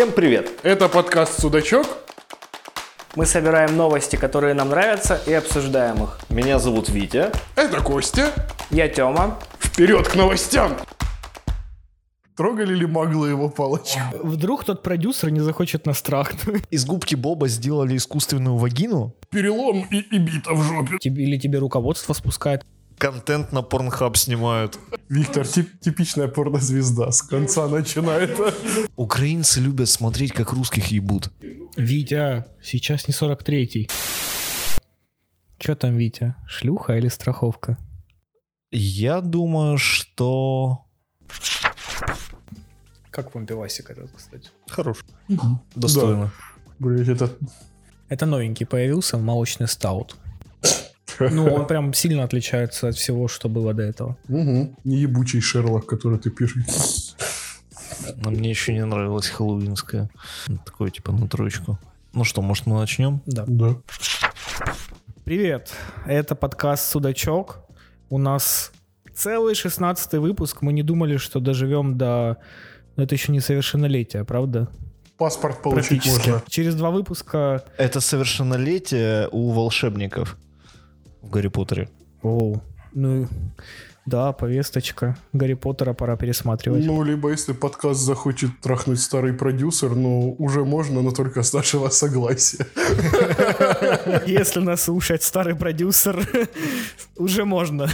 Всем привет! Это подкаст «Судачок». Мы собираем новости, которые нам нравятся, и обсуждаем их. Меня зовут Витя. Это Костя. Я Тёма. Вперед к новостям! Трогали ли маглы его палочку? Вдруг тот продюсер не захочет нас трахнуть. Из губки Боба сделали искусственную вагину? Перелом и, и бита в жопе. Тебе- Или тебе руководство спускает. Контент на порнхаб снимают. Виктор, тип- типичная порнозвезда. С конца начинает. Украинцы любят смотреть, как русских ебут. Витя, сейчас не 43-й. Чё там, Витя? Шлюха или страховка? Я думаю, что... Как вам пивасик этот, кстати? Хорош. Достойно. Блять, это... Это новенький появился, молочный стаут. Ну, он прям сильно отличается от всего, что было до этого. Угу. Не ебучий Шерлок, который ты пишешь. Но мне еще не нравилась хэллоуинская. Такое типа на троечку. Ну что, может мы начнем? Да. Да. Привет, это подкаст «Судачок». У нас целый 16 выпуск. Мы не думали, что доживем до... Но это еще не совершеннолетия, правда? Паспорт получить можно. Через два выпуска... Это совершеннолетие у волшебников в Гарри Поттере. Оу. Ну, да, повесточка. Гарри Поттера пора пересматривать. Ну, либо если подкаст захочет трахнуть старый продюсер, ну, уже можно, но только с нашего согласия. Если нас слушает старый продюсер, уже можно.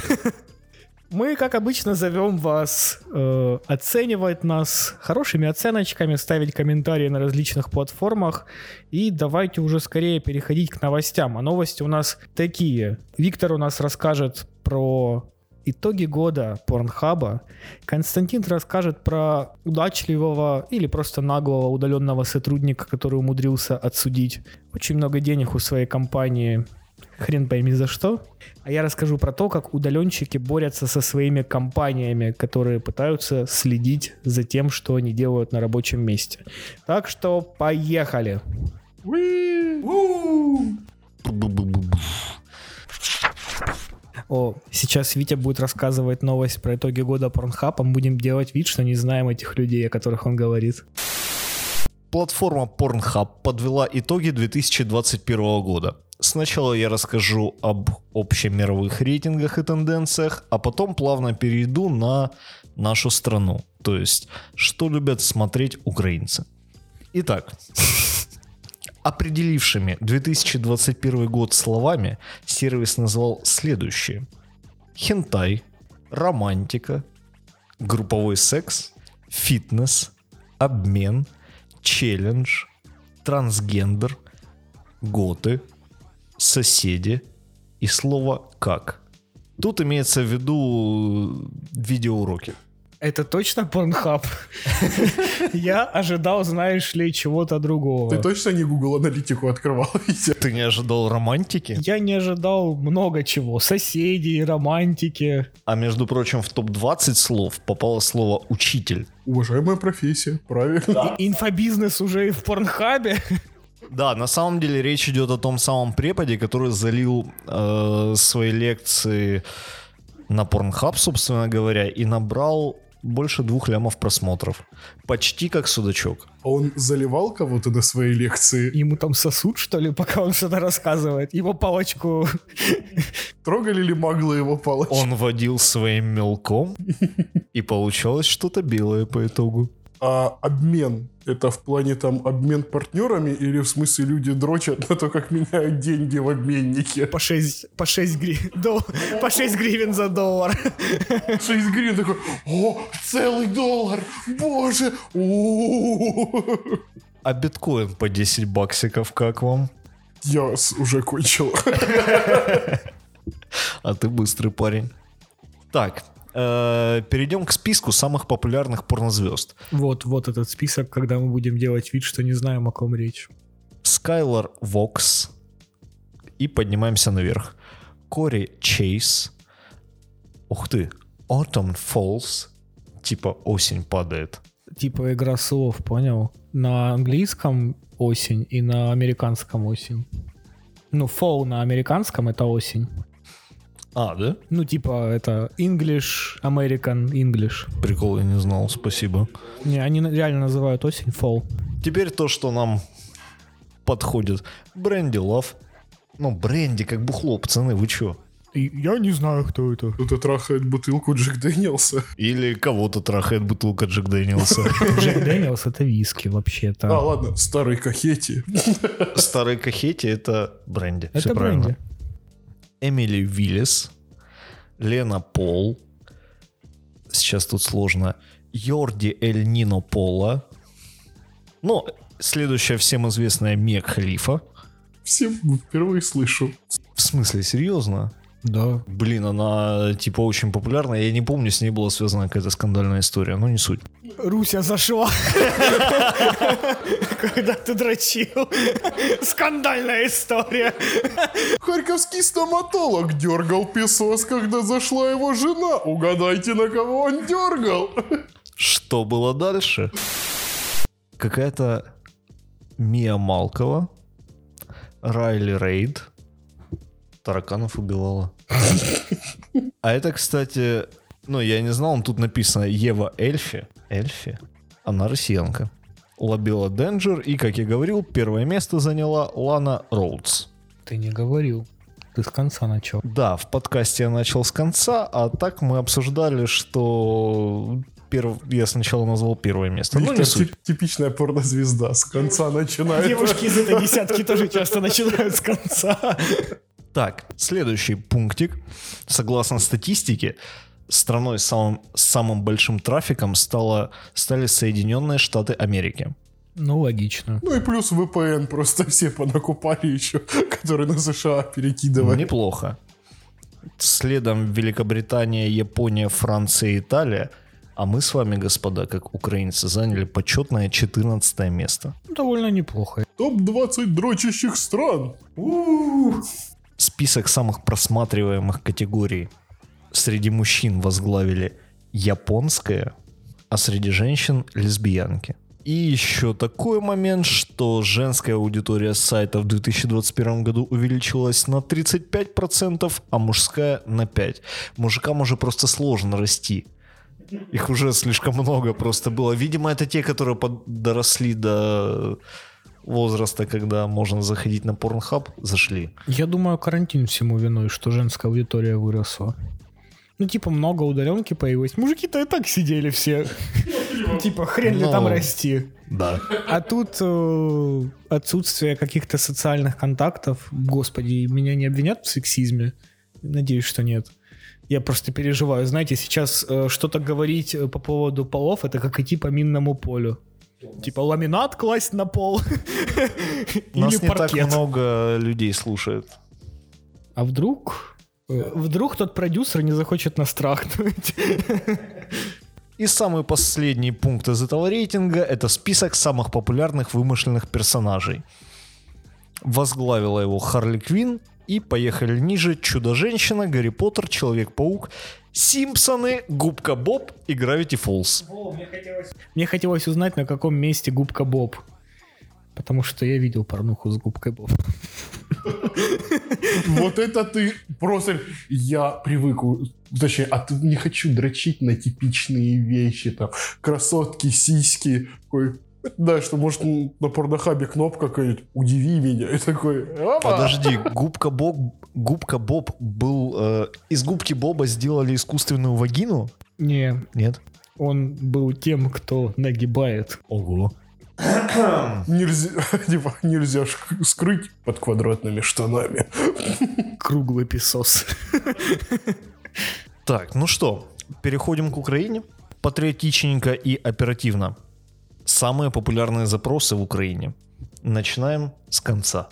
Мы, как обычно, зовем вас э, оценивать нас хорошими оценочками, ставить комментарии на различных платформах. И давайте уже скорее переходить к новостям. А новости у нас такие. Виктор у нас расскажет про итоги года Порнхаба. Константин расскажет про удачливого или просто наглого удаленного сотрудника, который умудрился отсудить очень много денег у своей компании хрен пойми за что. А я расскажу про то, как удаленщики борются со своими компаниями, которые пытаются следить за тем, что они делают на рабочем месте. Так что поехали. О, сейчас Витя будет рассказывать новость про итоги года Pornhub, а мы будем делать вид, что не знаем этих людей, о которых он говорит. Платформа Pornhub подвела итоги 2021 года. Сначала я расскажу об общемировых рейтингах и тенденциях, а потом плавно перейду на нашу страну. То есть, что любят смотреть украинцы. Итак, определившими 2021 год словами сервис назвал следующие. Хентай, романтика, групповой секс, фитнес, обмен, челлендж, трансгендер, готы, соседи и слово «как». Тут имеется в виду видеоуроки. Это точно Pornhub? Я ожидал, знаешь ли, чего-то другого. Ты точно не Google аналитику открывал, Витя? Ты не ожидал романтики? Я не ожидал много чего. Соседей, романтики. А между прочим, в топ-20 слов попало слово «учитель». Уважаемая профессия, правильно. Инфобизнес уже и в Порнхабе. Да, на самом деле речь идет о том самом преподе, который залил э, свои лекции на Pornhub, собственно говоря, и набрал больше двух лямов просмотров. Почти как судачок. А он заливал кого-то на своей лекции? Ему там сосуд, что ли, пока он что-то рассказывает. Его палочку... Трогали ли маглы его палочку? Он водил своим мелком, и получалось что-то белое по итогу. А обмен, это в плане там обмен партнерами или в смысле люди дрочат на то, как меняют деньги в обменнике? По 6, по 6, гри... дол- по 6 гривен за доллар. 6 гривен такой, о, целый доллар, боже, А биткоин по 10 баксиков, как вам? Я уже кончил. А ты быстрый парень. Так, э, перейдем к списку самых популярных порнозвезд. Вот, вот этот список, когда мы будем делать вид, что не знаем, о ком речь. Скайлор Вокс. И поднимаемся наверх. Кори Чейз. Ух ты. Autumn Falls. Типа осень падает. Типа игра слов, понял? На английском осень и на американском осень. Ну, fall на американском это осень. А, да? Ну, типа, это English, American English. Прикол, я не знал, спасибо. Не, они реально называют осень fall. Теперь то, что нам подходит. Бренди Лав. Ну, бренди, как бухло, пацаны, вы чё? Я не знаю, кто это. Кто-то трахает бутылку Джек Дэниелса. Или кого-то трахает бутылка Джек Дэниелса. Джек Дэниелс это виски А, вообще-то. ладно, старый кахети. Старый кахети это бренди. Это Все правильно. бренди. Эмили Виллис, Лена Пол, сейчас тут сложно, Йорди Эль Нино Пола, ну, следующая всем известная Мег Халифа. Всем впервые слышу. В смысле, серьезно? Да. Блин, она типа очень популярная. Я не помню, с ней была связана какая-то скандальная история, но не суть. Руся зашла. Когда ты дрочил. Скандальная история. Харьковский стоматолог дергал песос, когда зашла его жена. Угадайте, на кого он дергал. Что было дальше? Какая-то Мия Малкова, Райли Рейд, тараканов убивала. А это, кстати, ну, я не знал, тут написано Ева Эльфи. Эльфи? Она россиянка. Лобила Денджер, и, как я говорил, первое место заняла Лана Роудс. Ты не говорил. Ты с конца начал. Да, в подкасте я начал с конца, а так мы обсуждали, что перв... я сначала назвал первое место. Ну, не суть. тип- типичная порнозвезда. С конца начинает. Девушки из этой десятки тоже часто начинают с конца. Так, следующий пунктик. Согласно статистике, страной с самым, с самым большим трафиком стало, стали Соединенные Штаты Америки. Ну, логично. Ну и плюс VPN просто все понакупали еще, которые на США перекидывали. Неплохо. Следом Великобритания, Япония, Франция и Италия. А мы с вами, господа, как украинцы, заняли почетное 14 место. Довольно неплохо. Топ-20 дрочащих стран. Список самых просматриваемых категорий среди мужчин возглавили японская, а среди женщин лесбиянки. И еще такой момент, что женская аудитория сайта в 2021 году увеличилась на 35%, а мужская на 5%. Мужикам уже просто сложно расти. Их уже слишком много просто было. Видимо, это те, которые под- доросли до возраста, когда можно заходить на порнхаб, зашли. Я думаю, карантин всему виной, что женская аудитория выросла. Ну, типа, много удаленки появилось. Мужики-то и так сидели все. Типа, хрен ли Ну. там расти. Да. А тут э, отсутствие каких-то социальных контактов. Господи, меня не обвинят в сексизме? Надеюсь, что нет. Я просто переживаю. Знаете, сейчас э, что-то говорить э, по поводу полов, это как идти по минному полю. Типа ламинат класть на пол. Нас не так много людей слушает. А вдруг... э, Вдруг тот продюсер не захочет нас трахнуть. И самый последний пункт из этого рейтинга – это список самых популярных вымышленных персонажей. Возглавила его Харли Квин, и поехали ниже Чудо-женщина, Гарри Поттер, Человек-паук, Симпсоны, Губка Боб и Гравити Фолз. Мне хотелось узнать, на каком месте губка Боб. Потому что я видел порнуху с губкой Боб. Вот это ты просто... Я привык... Точнее, а тут не хочу дрочить на типичные вещи, там, красотки, сиськи, такой... Да, что может на порнохабе кнопка какая-нибудь «Удиви меня» и такой... «Опа!» Подожди, Губка Боб, Губка Боб был... э, из Губки Боба сделали искусственную вагину? Не, Нет? он был тем, кто нагибает. Ого. Нельзя, типа, нельзя скрыть под квадратными штанами. Круглый песос. Так, ну что, переходим к Украине. Патриотичненько и оперативно. Самые популярные запросы в Украине. Начинаем с конца.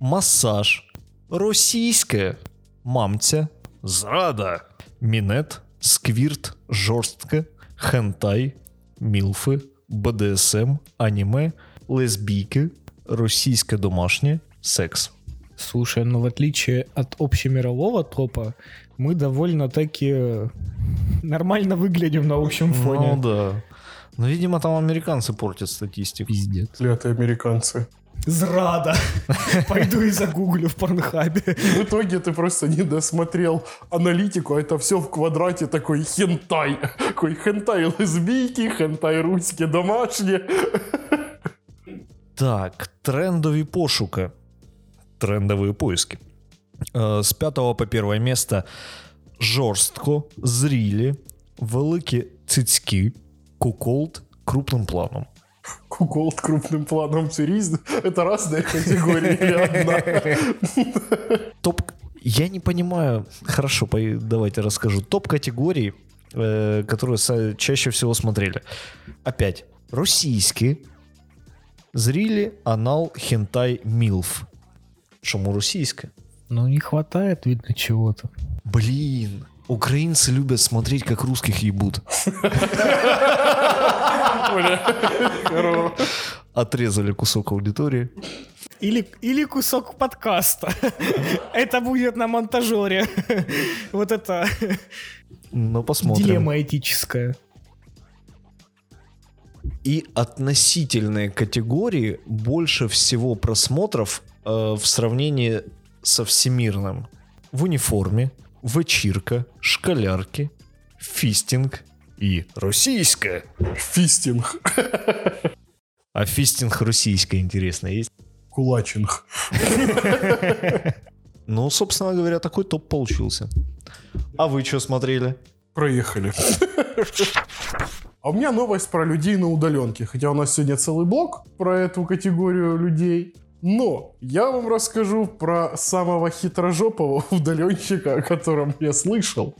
Массаж. Російське. Мамця. Зрада. Мінет. Сквірт. Жорстке. Хентай. Мілфи. БДСМ. Аніме. Лесбійки. Російське домашнє. Секс. Слушай, ну в отличие от общемирового топа, мы довольно-таки нормально выглядим на общем фоне. Ну да. Ну, видимо, там американцы портят статистику. Пиздец. Клятые американцы. Зрада. Пойду и загуглю в порнхабе. В итоге ты просто не досмотрел аналитику, а это все в квадрате такой хентай. Такой хентай лесбийки, хентай русские домашние. Так, трендові пошуки. Трендові поиски. Е, З 5 по 1 місце жорстко, зрілі, великі цицьки, куколд крупним планом. Куколд крупным планом все різне. Это разные категории или одна? Топ... Я не понимаю. Хорошо, давайте расскажу. Топ категорий, э, которые чаще всего смотрели. Опять. Российские. Зрили, анал, хентай, милф. Чому російське? Ну, не хватает, видно, чего-то. Блин, украинцы любят смотреть, как русских ебут. Отрезали кусок аудитории. Или, или кусок подкаста. Это будет на монтажере. Вот это Ну, посмотрим. дилемма этическая. И относительные категории больше всего просмотров э, в сравнении со всемирным. В униформе, вечірка, школярки, фистинг и российская. Фистинг. А фистинг российская, интересно, есть? Кулачинг. Ну, собственно говоря, такой топ получился. А вы что смотрели? Проехали. А у меня новость про людей на удаленке. Хотя у нас сегодня целый блок про эту категорию людей. Но я вам расскажу про самого хитрожопого удаленщика, о котором я слышал.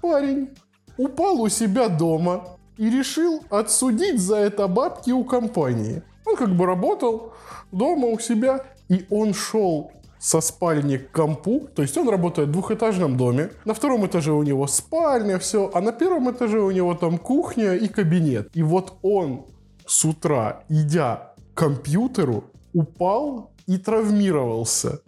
Парень упал у себя дома и решил отсудить за это бабки у компании. Он как бы работал дома у себя, и он шел со спальни к компу, то есть он работает в двухэтажном доме, на втором этаже у него спальня, все, а на первом этаже у него там кухня и кабинет. И вот он с утра, идя к компьютеру, упал и травмировался.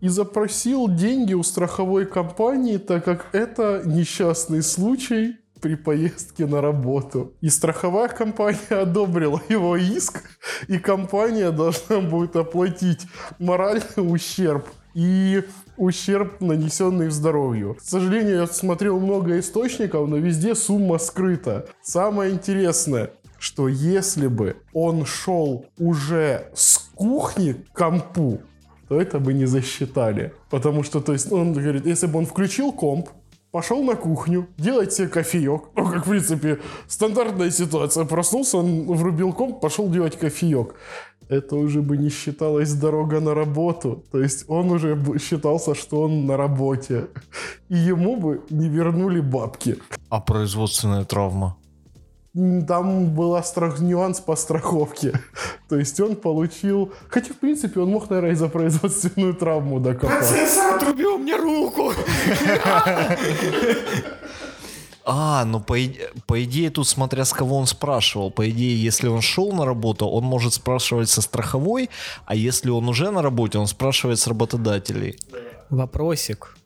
И запросил деньги у страховой компании, так как это несчастный случай при поездке на работу. И страховая компания одобрила его иск, и компания должна будет оплатить моральный ущерб и ущерб, нанесенный здоровью. К сожалению, я смотрел много источников, но везде сумма скрыта. Самое интересное, что если бы он шел уже с кухни к компу, то это бы не засчитали. Потому что, то есть, он говорит, если бы он включил комп, пошел на кухню, делать себе кофеек. Ну, как, в принципе, стандартная ситуация. Проснулся, он врубил комп, пошел делать кофеек. Это уже бы не считалось дорога на работу. То есть он уже считался, что он на работе. И ему бы не вернули бабки. А производственная травма? Там был страх... нюанс по страховке. То есть он получил... Хотя, в принципе, он мог, наверное, и за производственную травму докопаться. Процессор отрубил мне руку! А, ну по, по идее тут смотря с кого он спрашивал. По идее, если он шел на работу, он может спрашивать со страховой, а если он уже на работе, он спрашивает с работодателей. Вопросик.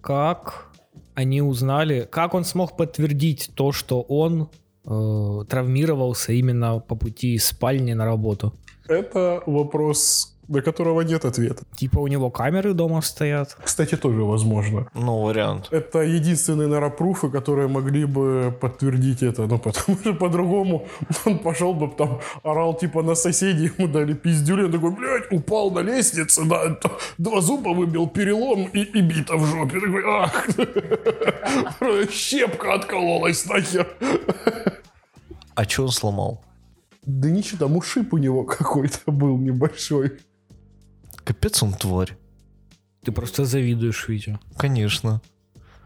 Как они узнали, как он смог подтвердить то, что он э, травмировался именно по пути из спальни на работу? Это вопрос, на которого нет ответа. Типа у него камеры дома стоят. Кстати, тоже возможно. Ну, вариант. Это единственные, наверное, пруфы, которые могли бы подтвердить это. Ну, потому что по-другому он пошел бы там, орал типа на соседей, ему дали пиздюлю, он такой, блядь, упал на лестнице, да, два зуба выбил, перелом и, и бита в жопе. Такой, ах, щепка откололась нахер. А что он сломал? Да ничего, там ушиб у него какой-то был небольшой. Капец он тварь. Ты просто завидуешь, Витя. Конечно.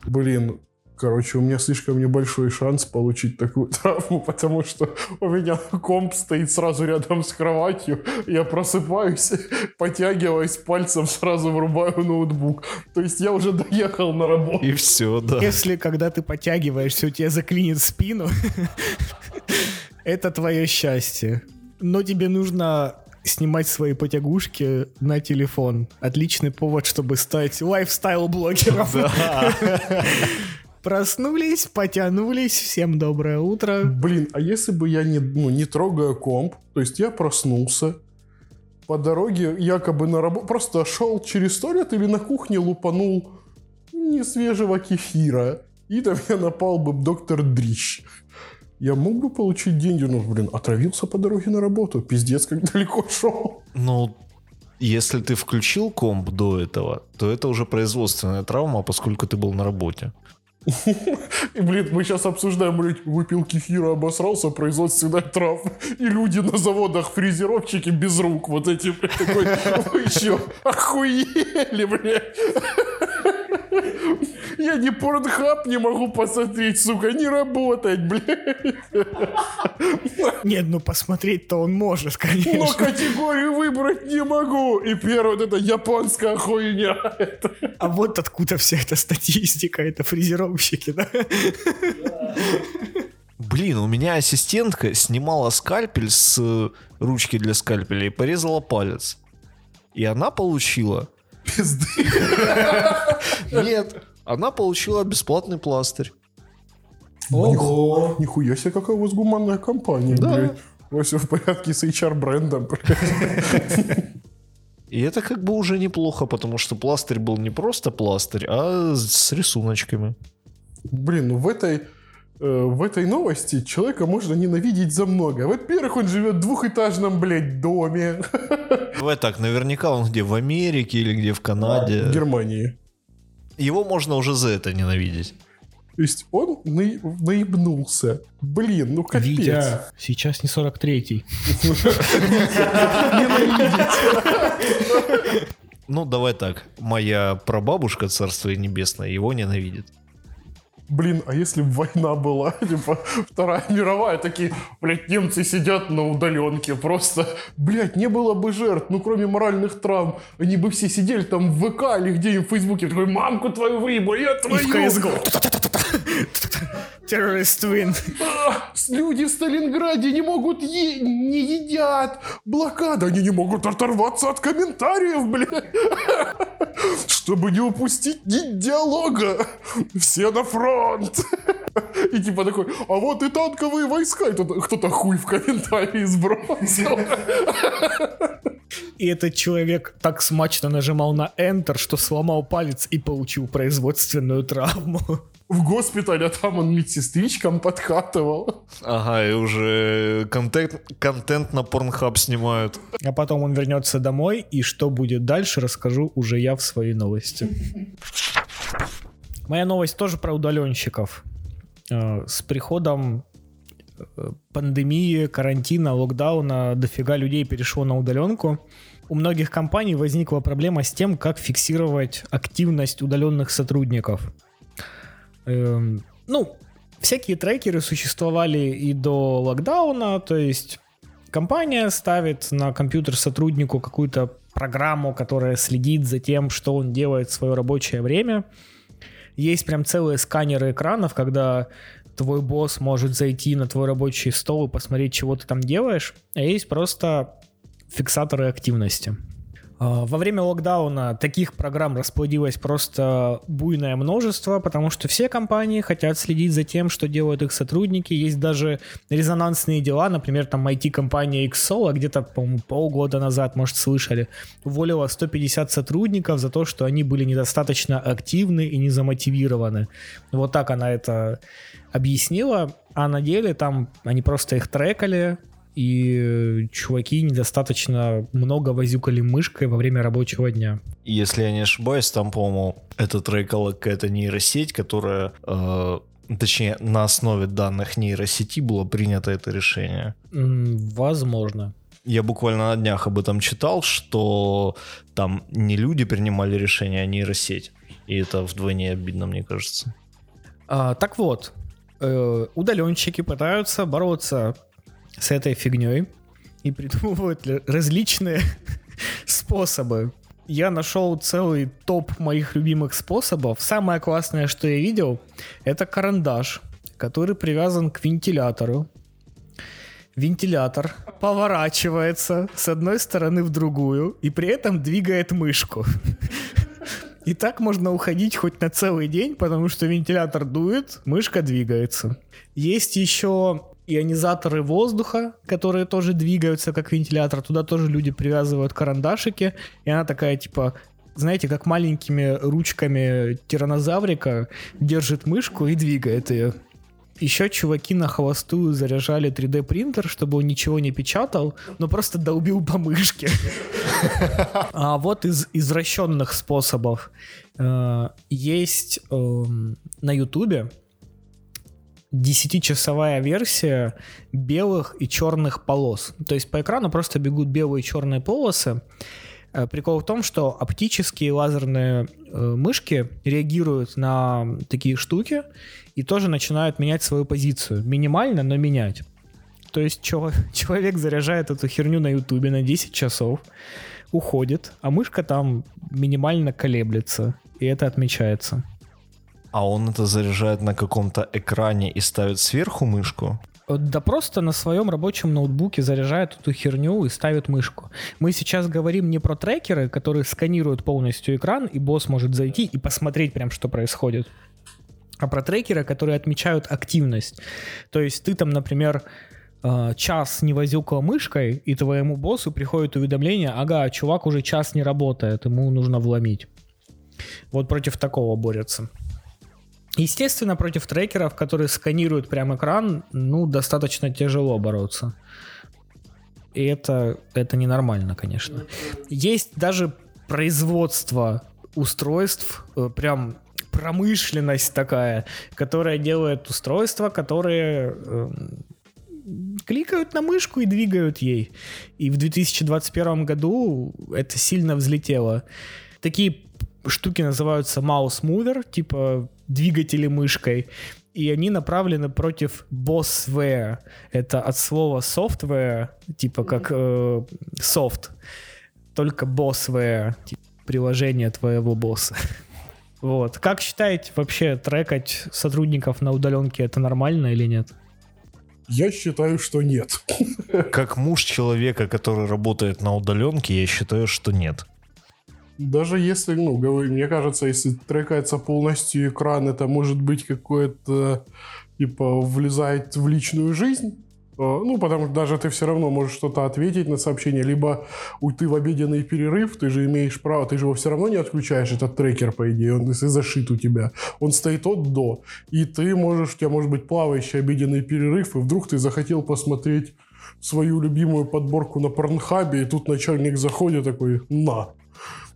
Блин, короче, у меня слишком небольшой шанс получить такую травму, потому что у меня комп стоит сразу рядом с кроватью, я просыпаюсь, потягиваюсь пальцем, сразу врубаю ноутбук. То есть я уже доехал на работу. И все, да. Если когда ты подтягиваешься, у тебя заклинит спину, это твое счастье. Но тебе нужно снимать свои потягушки на телефон. Отличный повод, чтобы стать лайфстайл-блогером. Проснулись, потянулись, всем доброе утро. Блин, а если бы я не, ну, не трогаю комп, то есть я проснулся, по дороге якобы на работу, просто шел через туалет или на кухне лупанул несвежего кефира, и на меня напал бы доктор Дрищ. Я мог бы получить деньги, но, блин, отравился по дороге на работу. Пиздец, как далеко шел. Ну, если ты включил комп до этого, то это уже производственная травма, поскольку ты был на работе. И, блин, мы сейчас обсуждаем, блядь, выпил кефира, обосрался, производственная травма. И люди на заводах фрезеровщики без рук. Вот эти, блядь, такой, вы что, охуели, блядь? Я ни порнхаб не могу посмотреть, сука, не работать, блядь. Нет, ну посмотреть-то он может, Но конечно. категорию выбрать не могу. И первое, вот это японская хуйня. А вот откуда вся эта статистика, это фрезеровщики, да? Блин, у меня ассистентка снимала скальпель с э, ручки для скальпеля и порезала палец. И она получила... Пизды. Нет, она получила бесплатный пластырь. Ого. Нихуя себе, какая у вас гуманная компания, Да. блядь. У вас все в порядке с HR-брендом, блядь. И это как бы уже неплохо, потому что пластырь был не просто пластырь, а с рисуночками. Блин, ну в этой, э, в этой новости человека можно ненавидеть за многое. Во-первых, он живет в двухэтажном, блядь, доме. Давай так, наверняка он где, в Америке или где в Канаде. В Германии. Его можно уже за это ненавидеть. То есть он наи- наебнулся. Блин, ну капец. Витя, сейчас не 43-й. Ну, давай так. Моя прабабушка, царство небесное, его ненавидит. Блин, а если бы война была, типа, Вторая мировая, такие, блядь, немцы сидят на удаленке, просто, блядь, не было бы жертв, ну, кроме моральных травм, они бы все сидели там в ВК или где-нибудь в Фейсбуке, такой, мамку твою выебу, я И твою. в CSGO. Террорист с- Люди в Сталинграде не могут е- не едят. Блокада, они не могут оторваться от комментариев, блядь. Чтобы не упустить ни диалога. Все на фронт. И типа такой, а вот и танковые войска. И кто-то хуй в комментарии сбросил. И этот человек так смачно нажимал на Enter, что сломал палец и получил производственную травму. В госпитале, а там он медсестричкам подкатывал. Ага, и уже контент, контент на Pornhub снимают. А потом он вернется домой, и что будет дальше, расскажу уже я в своей новости. Моя новость тоже про удаленщиков. Э, С приходом пандемии, карантина, локдауна дофига людей перешло на удаленку. У многих компаний возникла проблема с тем, как фиксировать активность удаленных сотрудников. Эм, ну, всякие трекеры существовали и до локдауна, то есть компания ставит на компьютер сотруднику какую-то программу, которая следит за тем, что он делает в свое рабочее время. Есть прям целые сканеры экранов, когда твой босс может зайти на твой рабочий стол и посмотреть, чего ты там делаешь. А есть просто фиксаторы активности. А, Во время локдауна таких программ расплодилось просто буйное множество, потому что все компании хотят следить за тем, что делают их сотрудники. Есть даже резонансные дела, например, там IT-компания XSOL, где-то, по-моему, полгода назад, может, слышали, уволила 150 сотрудников за то, что они были недостаточно активны и не замотивированы. Вот так она это объяснила, а на деле там они просто их трекали, и э, чуваки недостаточно много возюкали мышкой во время рабочего дня. Если я не ошибаюсь, там, по-моему, это трекала какая-то нейросеть, которая, э, точнее, на основе данных нейросети было принято это решение. Возможно. Я буквально на днях об этом читал, что там не люди принимали решение, а нейросеть. И это вдвойне обидно, мне кажется. А, так вот, э, удаленщики пытаются бороться с этой фигней и придумывают ли- различные способы. Я нашел целый топ моих любимых способов. Самое классное, что я видел, это карандаш, который привязан к вентилятору. Вентилятор поворачивается с одной стороны в другую и при этом двигает мышку. И так можно уходить хоть на целый день, потому что вентилятор дует, мышка двигается. Есть еще ионизаторы воздуха, которые тоже двигаются как вентилятор. Туда тоже люди привязывают карандашики. И она такая, типа, знаете, как маленькими ручками тиранозаврика держит мышку и двигает ее. Еще чуваки на холостую заряжали 3D принтер, чтобы он ничего не печатал, но просто долбил по мышке. А вот из извращенных способов э, есть эм, на Ютубе 10-часовая версия белых и черных полос. То есть по экрану просто бегут белые и черные полосы. Э, Прикол в том, что оптические лазерные э, мышки реагируют на такие штуки и тоже начинают менять свою позицию. Минимально, но менять. То есть чел- человек заряжает эту херню на ютубе на 10 часов, уходит, а мышка там минимально колеблется, и это отмечается. А он это заряжает на каком-то экране и ставит сверху мышку? Э, Да просто на своем рабочем ноутбуке заряжает эту херню и ставит мышку. Мы сейчас говорим не про трекеры, которые сканируют полностью экран, и босс может зайти и посмотреть прям, что происходит. А про трекеры, которые отмечают активность. То есть ты там, например, э, час не возюкал мышкой, и твоему боссу приходит уведомление, ага, чувак уже час не работает, ему нужно вломить. Вот против такого борются. Естественно, против трекеров, которые сканируют прям экран, ну, достаточно тяжело бороться. И это, это ненормально, конечно. Есть даже производство устройств, э, прям промышленность такая, которая делает устройства, которые э, кликают на мышку и двигают ей. И в 2021 году это сильно взлетело. Такие штуки называются mouse mover, типа двигатели мышкой. И они направлены против bossware. Это от слова software, типа как э, soft. Только bossware, типа приложение твоего босса. Вот. Как считаете, вообще трекать сотрудников на удаленке это нормально или нет? Я считаю, что нет. Как муж человека, который работает на удаленке, я считаю, что нет. Даже если, ну, говорю, мне кажется, если трекается полностью экран, это может быть какое-то, типа, влезает в личную жизнь. Ну, потому что даже ты все равно можешь что-то ответить на сообщение, либо уйти в обеденный перерыв, ты же имеешь право, ты же его все равно не отключаешь, этот трекер, по идее, он если зашит у тебя. Он стоит от до. И ты можешь, у тебя может быть плавающий обеденный перерыв, и вдруг ты захотел посмотреть свою любимую подборку на Порнхабе, и тут начальник заходит такой, на.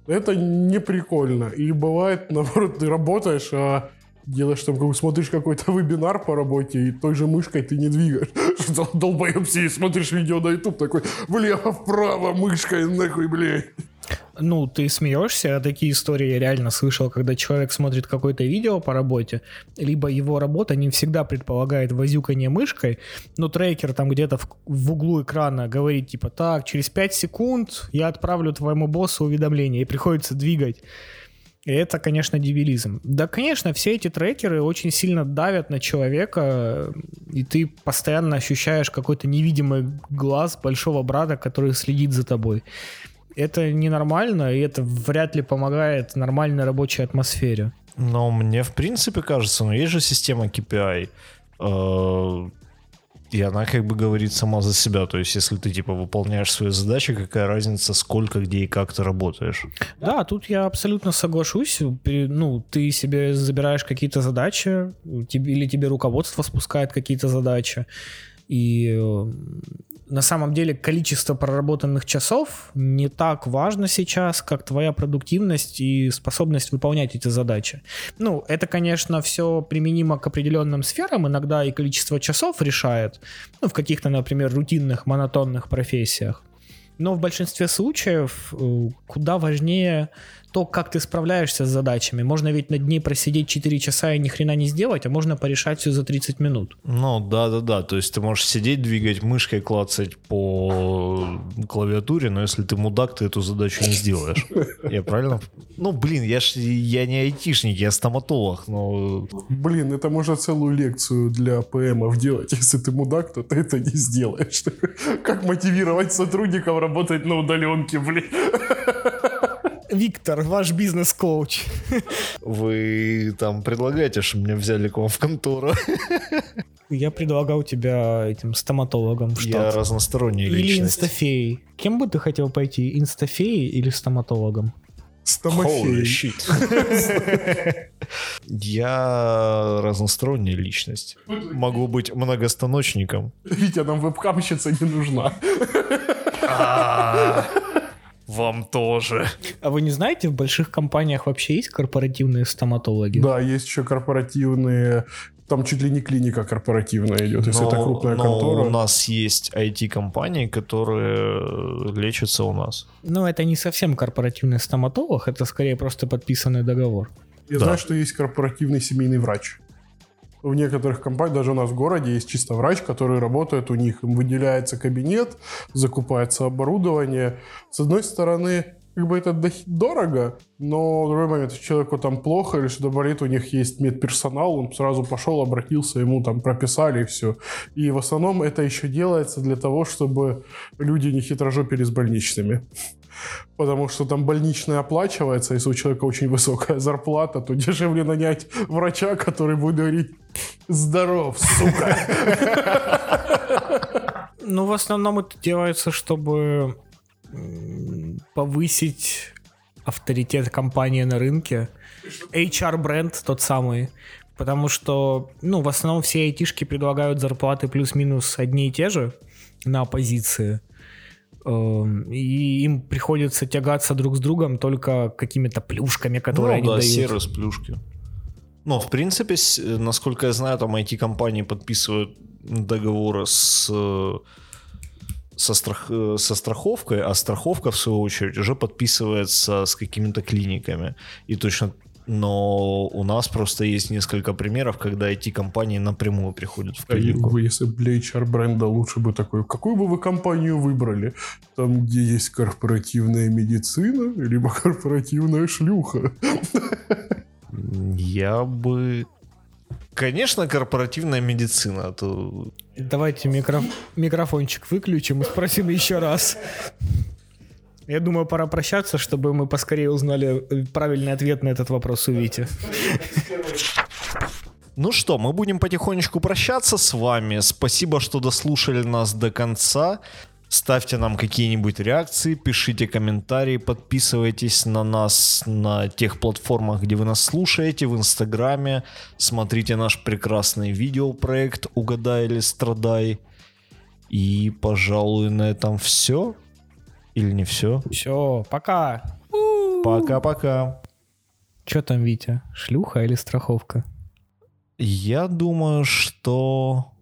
Это не прикольно. И бывает, наоборот, ты работаешь, а делаешь там, как смотришь какой-то вебинар по работе, и той же мышкой ты не двигаешь. Что долбоеб сидишь, смотришь видео на YouTube, такой, влево-вправо, мышкой, нахуй, блядь. Ну, ты смеешься, а такие истории я реально слышал, когда человек смотрит какое-то видео по работе, либо его работа не всегда предполагает возюкание мышкой, но трекер там где-то в, в углу экрана говорит типа, так, через 5 секунд я отправлю твоему боссу уведомление, и приходится двигать. И это, конечно, дебилизм. Да, конечно, все эти трекеры очень сильно давят на человека, и ты постоянно ощущаешь какой-то невидимый глаз большого брата, который следит за тобой. Это ненормально, и это вряд ли помогает нормальной рабочей атмосфере. Но мне, в принципе, кажется, ну, есть же система KPI, э, и она как бы говорит сама за себя. То есть, если ты, типа, выполняешь свои задачи, какая разница, сколько, где и как ты работаешь? Да, тут я абсолютно соглашусь. Ну, ты себе забираешь какие-то задачи, или тебе руководство спускает какие-то задачи. И э, на самом деле количество проработанных часов не так важно сейчас, как твоя продуктивность и способность выполнять эти задачи. Ну, это, конечно, все применимо к определенным сферам, иногда и количество часов решает, ну, в каких-то, например, рутинных, монотонных профессиях. Но в большинстве случаев э, куда важнее то, как ты справляешься с задачами. Можно ведь на дне просидеть 4 часа и ни хрена не сделать, а можно порешать все за 30 минут. Ну, да-да-да, то есть ты можешь сидеть, двигать мышкой, клацать по клавиатуре, но если ты мудак, ты эту задачу не сделаешь. Я правильно? Ну, блин, я ж я не айтишник, я стоматолог, но... Блин, это можно целую лекцию для ПМов делать. Если ты мудак, то ты это не сделаешь. Как мотивировать сотрудников работать на удаленке, блин. Виктор, ваш бизнес-коуч. Вы там предлагаете, чтобы меня взяли к вам в контору. Я предлагал тебя этим стоматологом в Я штат. разносторонняя Или личность. инстафеей. Кем бы ты хотел пойти, инстафеей или стоматологом? Стомафей. Я разносторонняя личность. Могу быть многостаночником. Витя, нам вебкамщица не нужна. Вам тоже. А вы не знаете, в больших компаниях вообще есть корпоративные стоматологи? Да, есть еще корпоративные... Там чуть ли не клиника корпоративная идет, если это крупная но контора. у нас есть IT-компании, которые лечатся у нас. Ну, это не совсем корпоративный стоматолог, это скорее просто подписанный договор. Я Да. знаю, что есть корпоративный семейный врач. В некоторых компаниях, даже у нас в городе, есть чисто врач, который работает у них. Им выделяется кабинет, закупается оборудование. С одной стороны, как бы это дорого, но в другой момент, если человеку там плохо или что-то болит, у них есть медперсонал, он сразу пошел, обратился, ему там прописали и все. И в основном это еще делается для того, чтобы люди не хитрожопили с больничными. Потому что там больничная оплачивается, если у человека очень высокая зарплата, то дешевле нанять врача, который будет говорить «Здоров, сука!» Ну, в основном это делается, чтобы повысить авторитет компании на рынке. HR-бренд тот самый. Потому что, ну, в основном все айтишки предлагают зарплаты плюс-минус одни и те же на позиции. Эм, И им приходится тягаться друг с другом только какими-то плюшками, которые ну они да, дают. сервис плюшки. Но, в принципе, с- насколько я знаю, там IT-компании подписывают договоры с э, со, страх, э, со страховкой, а страховка, в свою очередь, уже подписывается с какими-то клиниками. И точно но у нас просто есть несколько примеров, когда IT-компании напрямую приходят в А клинику. вы, если бы для HR-бренда лучше бы такой, какую бы вы компанию выбрали? Там, где есть корпоративная медицина, либо корпоративная шлюха? Я бы... Конечно, корпоративная медицина. а То... Давайте микро... микрофончик выключим и спросим еще раз. Я думаю, пора прощаться, чтобы мы поскорее узнали э, правильный ответ на этот вопрос у Вити. Ну что, мы будем потихонечку прощаться с вами. Спасибо, что дослушали нас до конца. Ставьте нам какие-нибудь реакции, пишите комментарии, подписывайтесь на нас на тех платформах, где вы нас слушаете, в Инстаграме. Смотрите наш прекрасный видеопроект «Угадай или страдай». И, пожалуй, на этом все. Или не все? Все, пока. Пока-пока. Че там, Витя? Шлюха или страховка? Я думаю, что